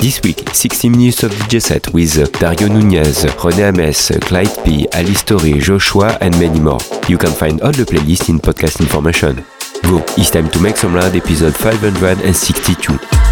This week, 60 minutes of DJ set with Dario Nunez, René Ames, Clyde P, Alice Story, Joshua and many more. You can find all the playlist in podcast information. Go, it's time to Make Some Loud episode 562.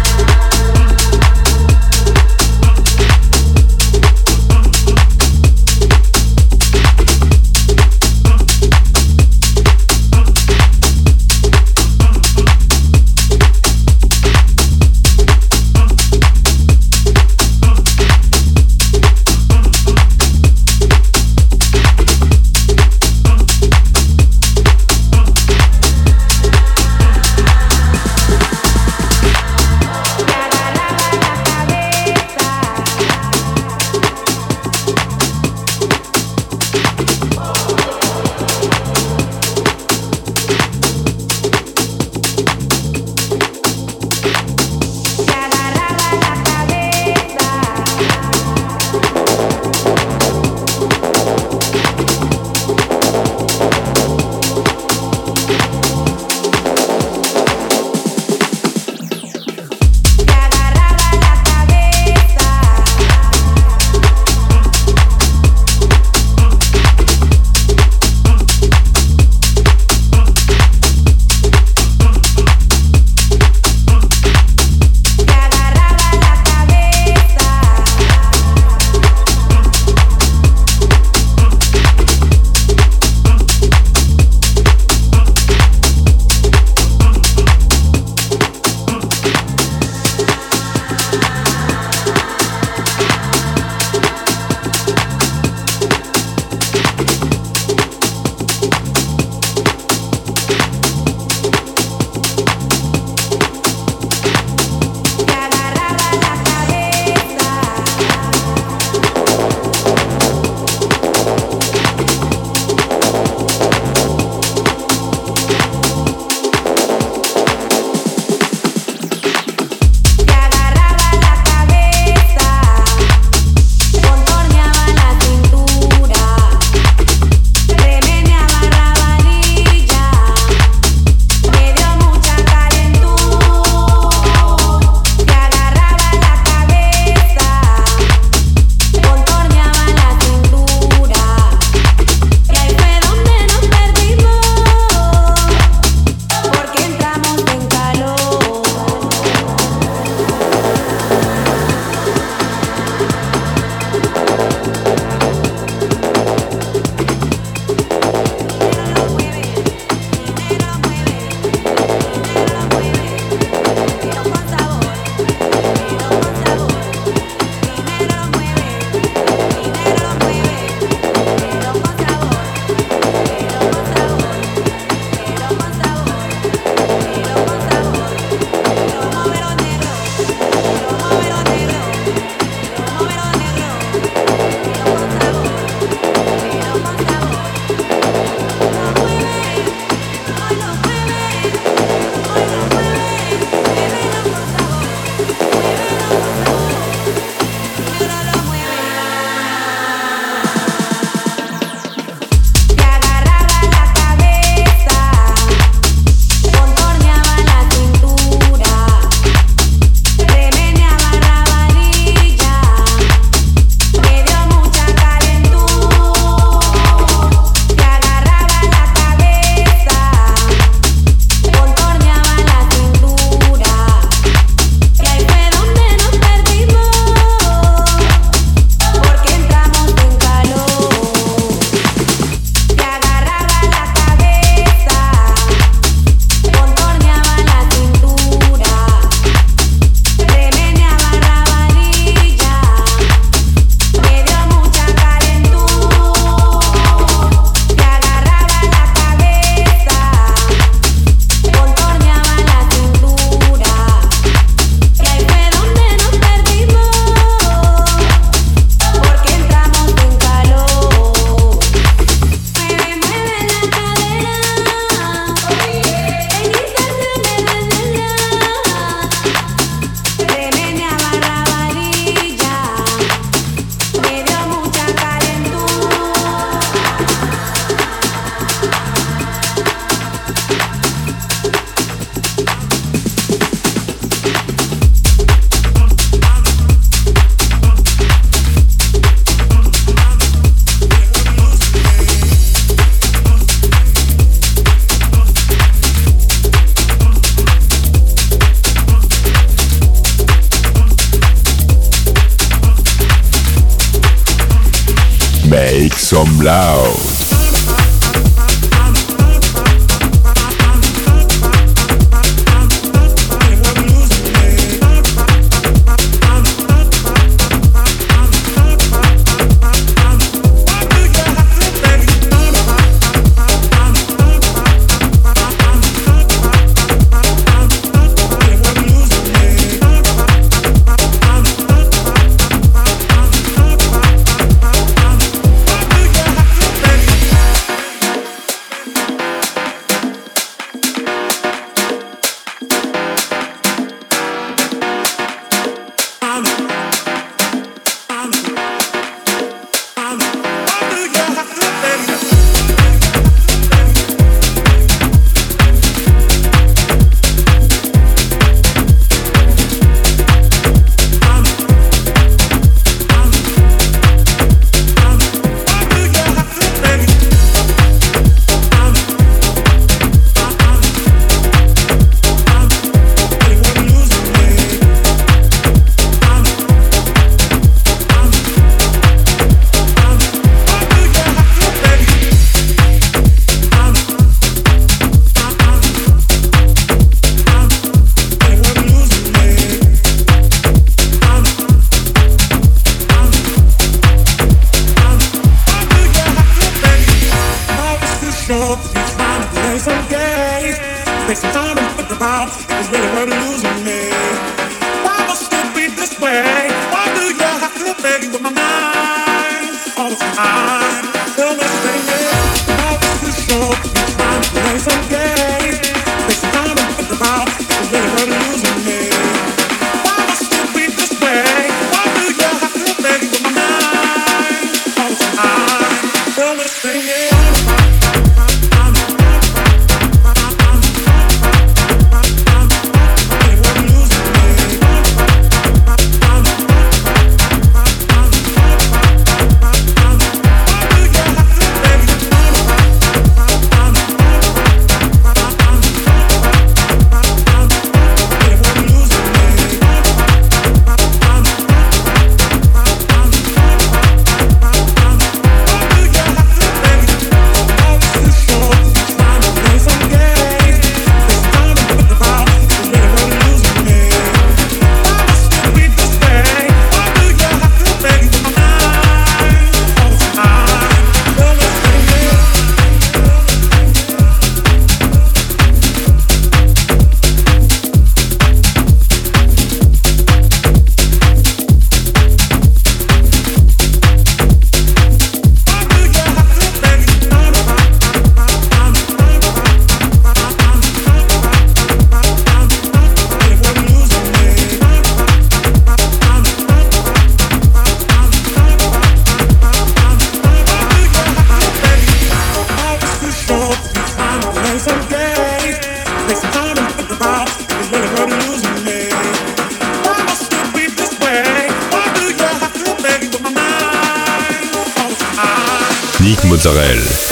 Mozzarella.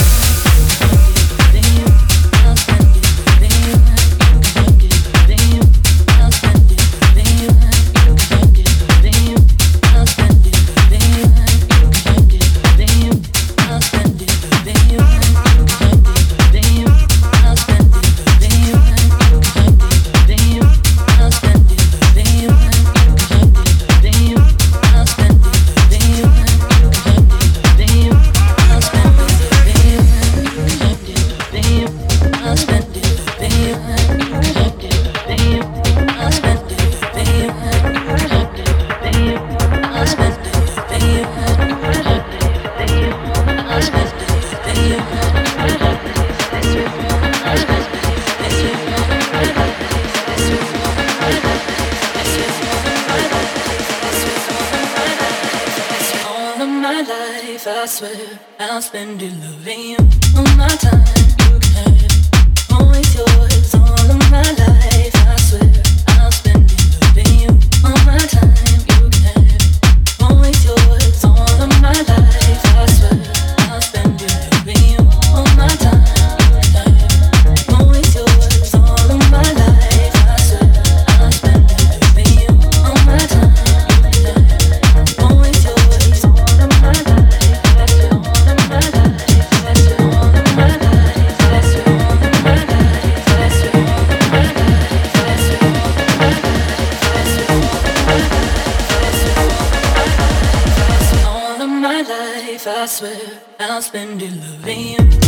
I'll spend it loving you.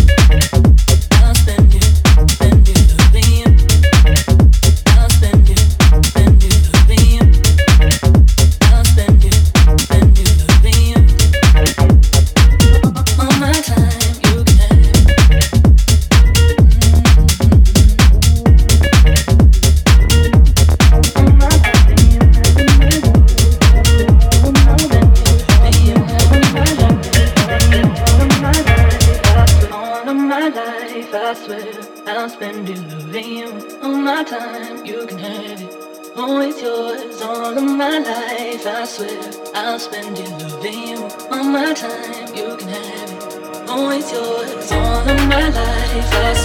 so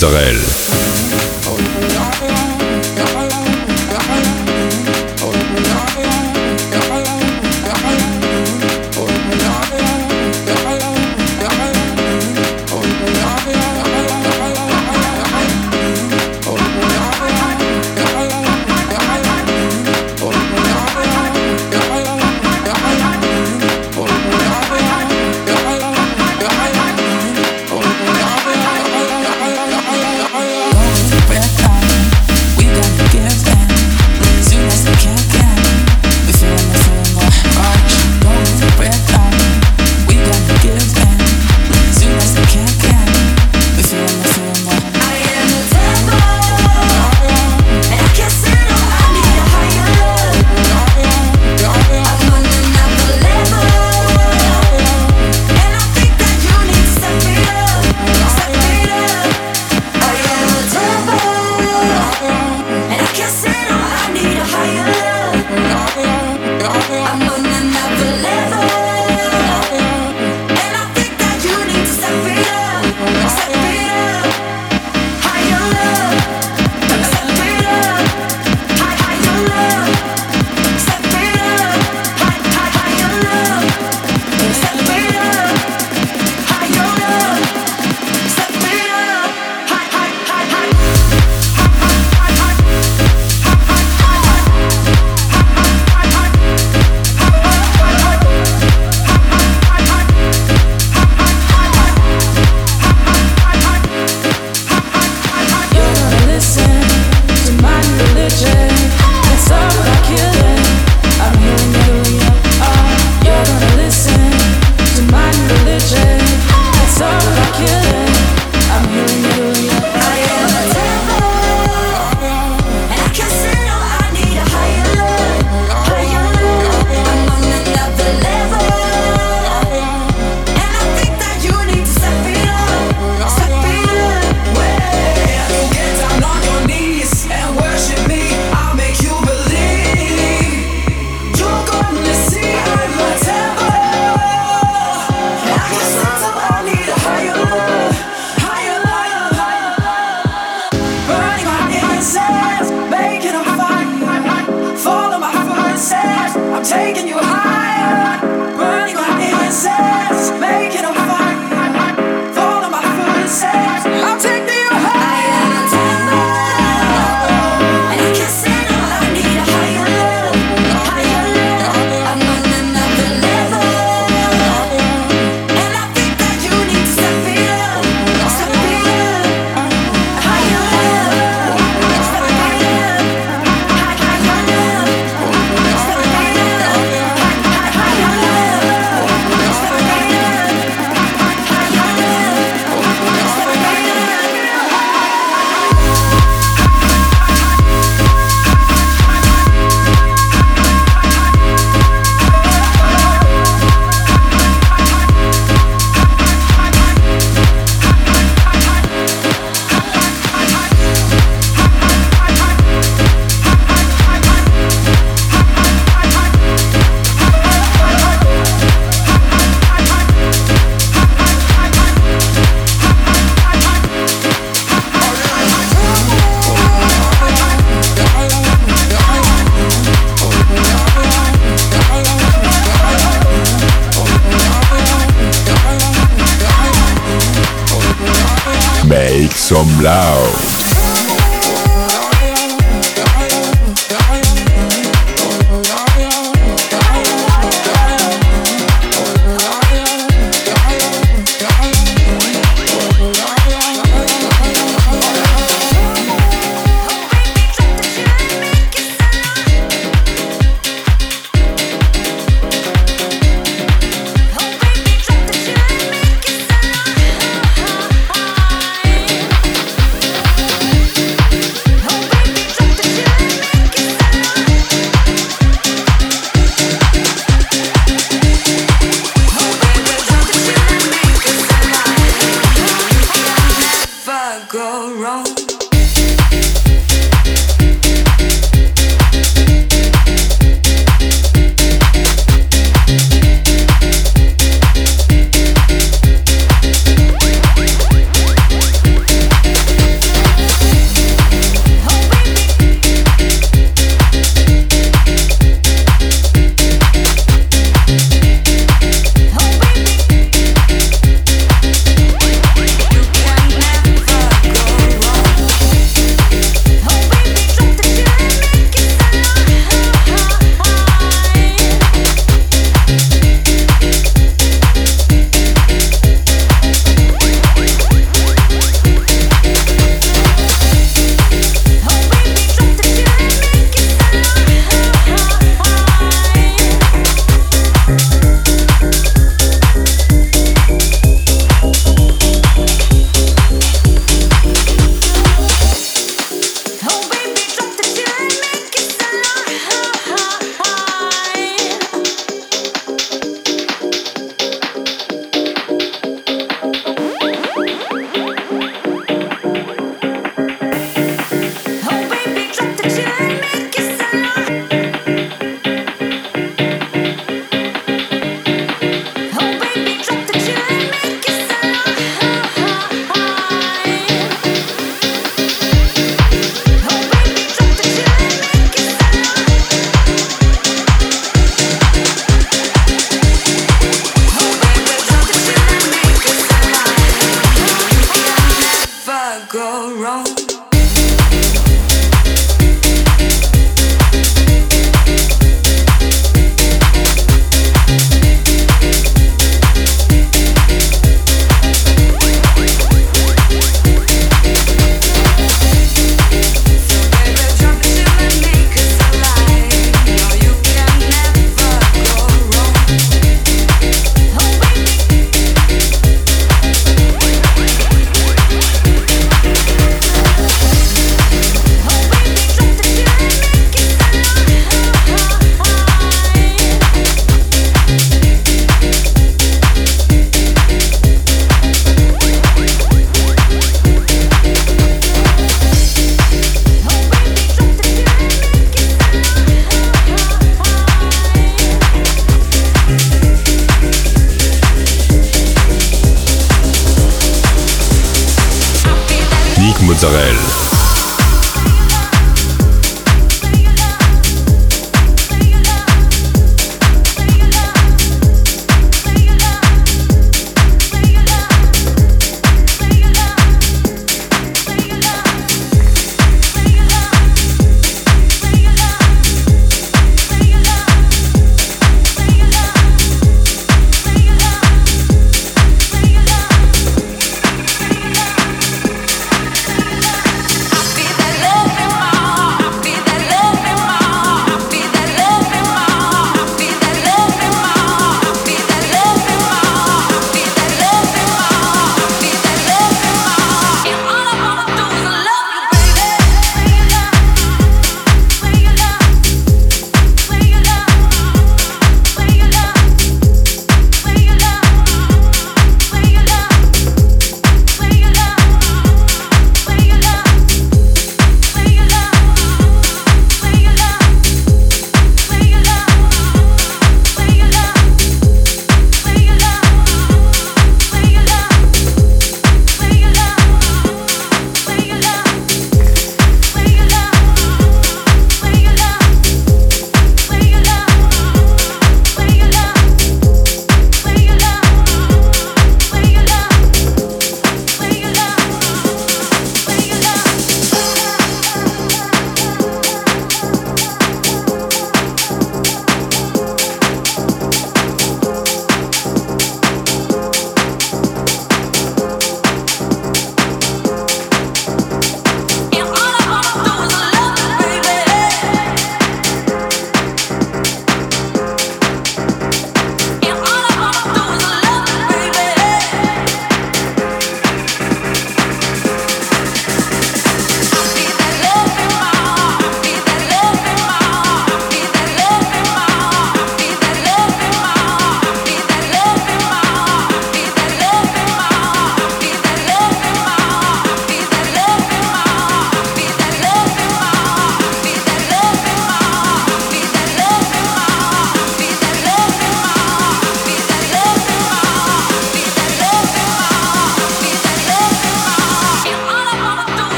Mozzarella.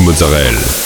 Mozzarella.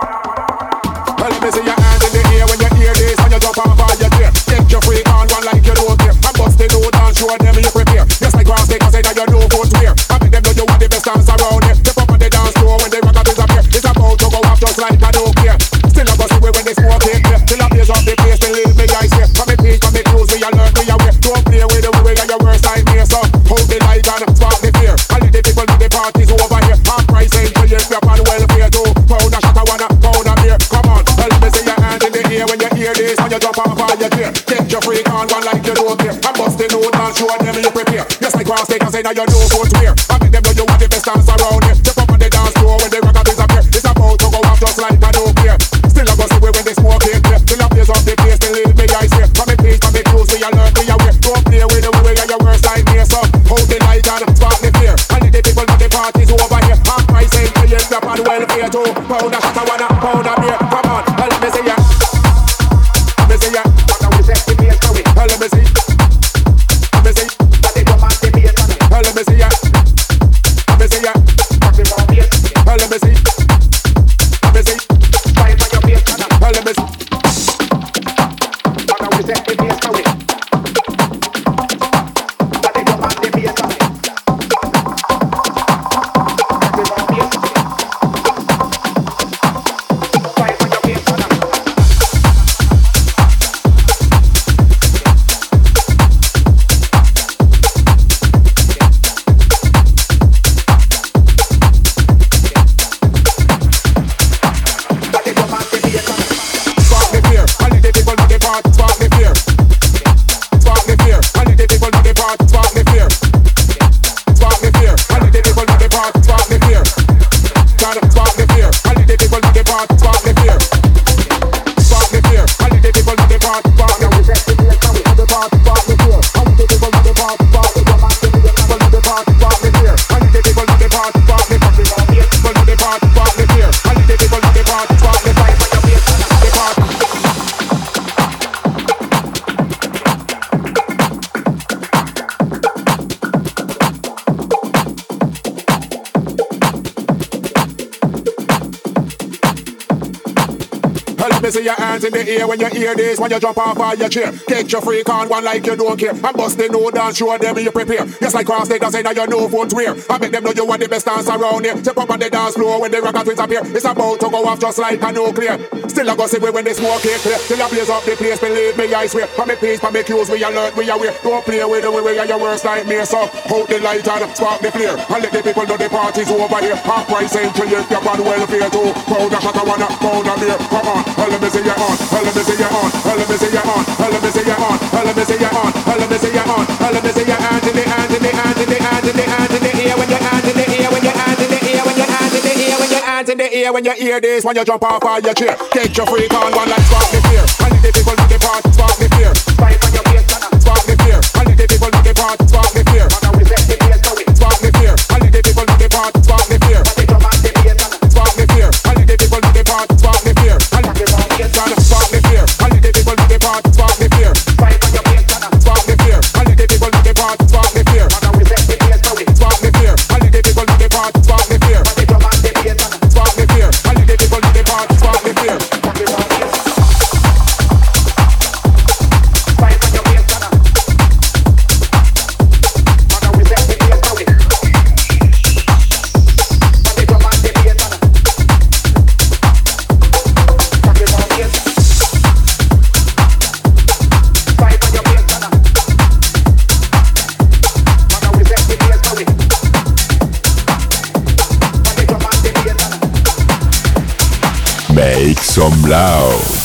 you jump off of your chair. Get your freak on one like you don't care. And bust the no dance, show them you prepare. Just like cross they say that you know won't wear. I make them know you want the best dance around here. Step up on the dance floor when the rocket twins appear. It's about to go off just like a nuclear. Still I go see when the smoke is clear. Till I blaze up the place, believe me, I swear. For me peace, for me cues, we alert, we aware. Don't play with the way we are your worst nightmare. So hold the light and spark the flare. And let the people know the party's over here. Half price entry, if you're on welfare too. Powder shot, I wanna powder beer. Come on, let me see you on, let me see you on, let me see you on. Let me see you on. Let me see you on. Let me see you on. Let me see your hands in the hands in the hands in the hands in the hands in the air when your hands in the air when your hands in the air when your hands in the air when your hands in the air when you hear this when you jump off of your chair. Get your freak on one like spark the fear. And the people do the part spark the fear. Spark the fear. Spark the fear. And the people do the part spark the fear. Some loud.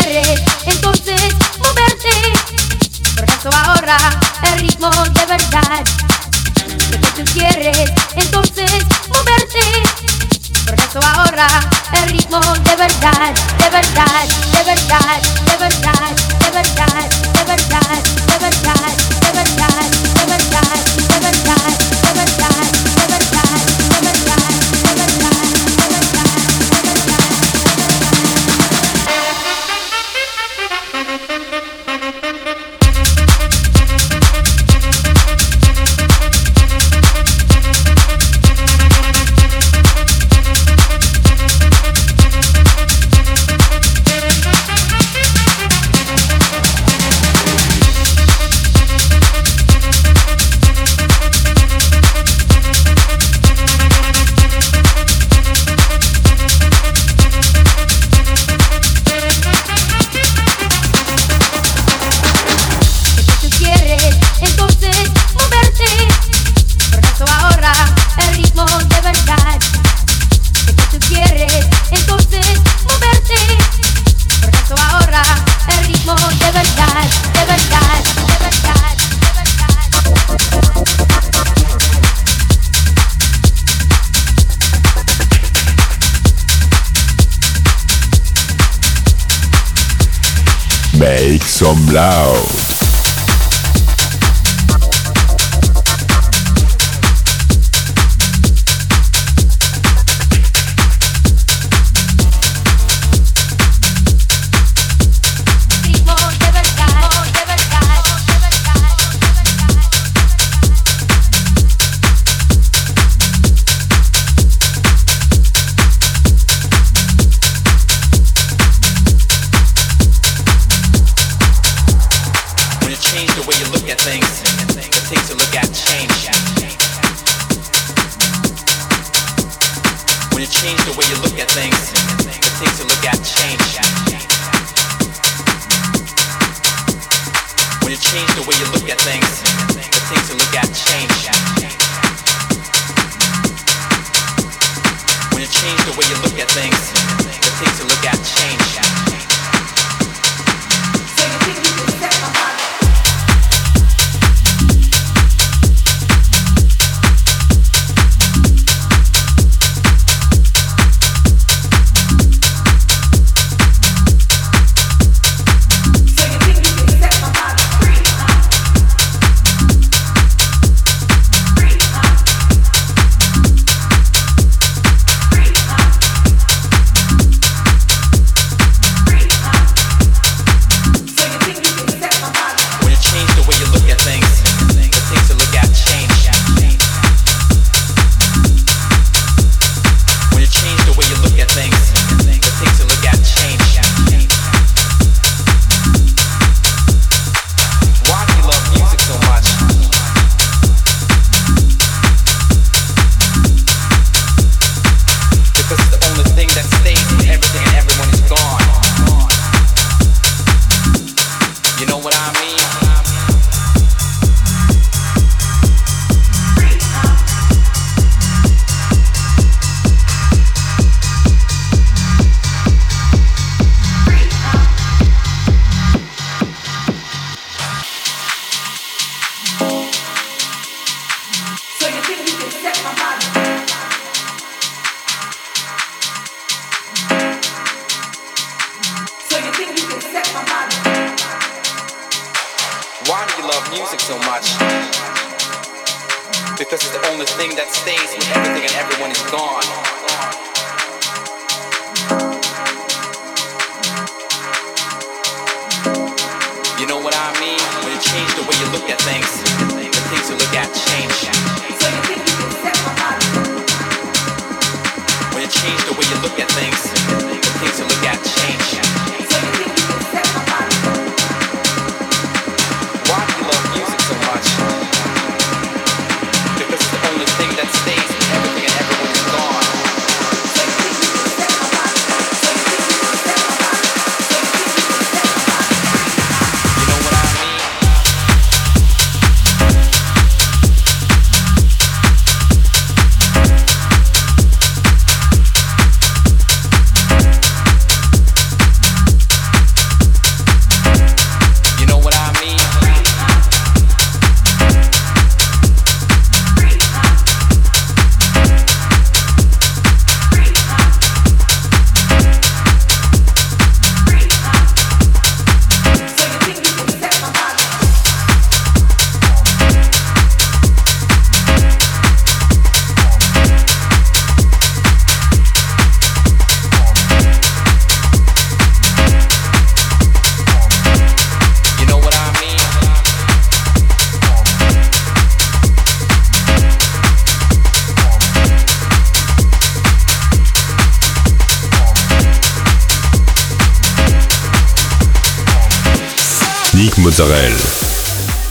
quieres entonces moverte. Pero eso ahora el ritmo de verdad. Porque tú quieres entonces moverte. por eso ahora el ritmo de verdad, de verdad, de verdad, de verdad, de verdad, de verdad, de verdad, de verdad, de verdad, de verdad. Some loud.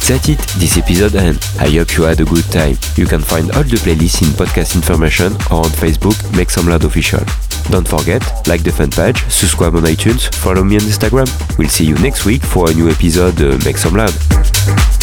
That's it, this episode end. I hope you had a good time. You can find all the playlists in podcast information or on Facebook, Make Some Loud Official. Don't forget, like the fan page, subscribe on iTunes, follow me on Instagram. We'll see you next week for a new episode Make Some Loud.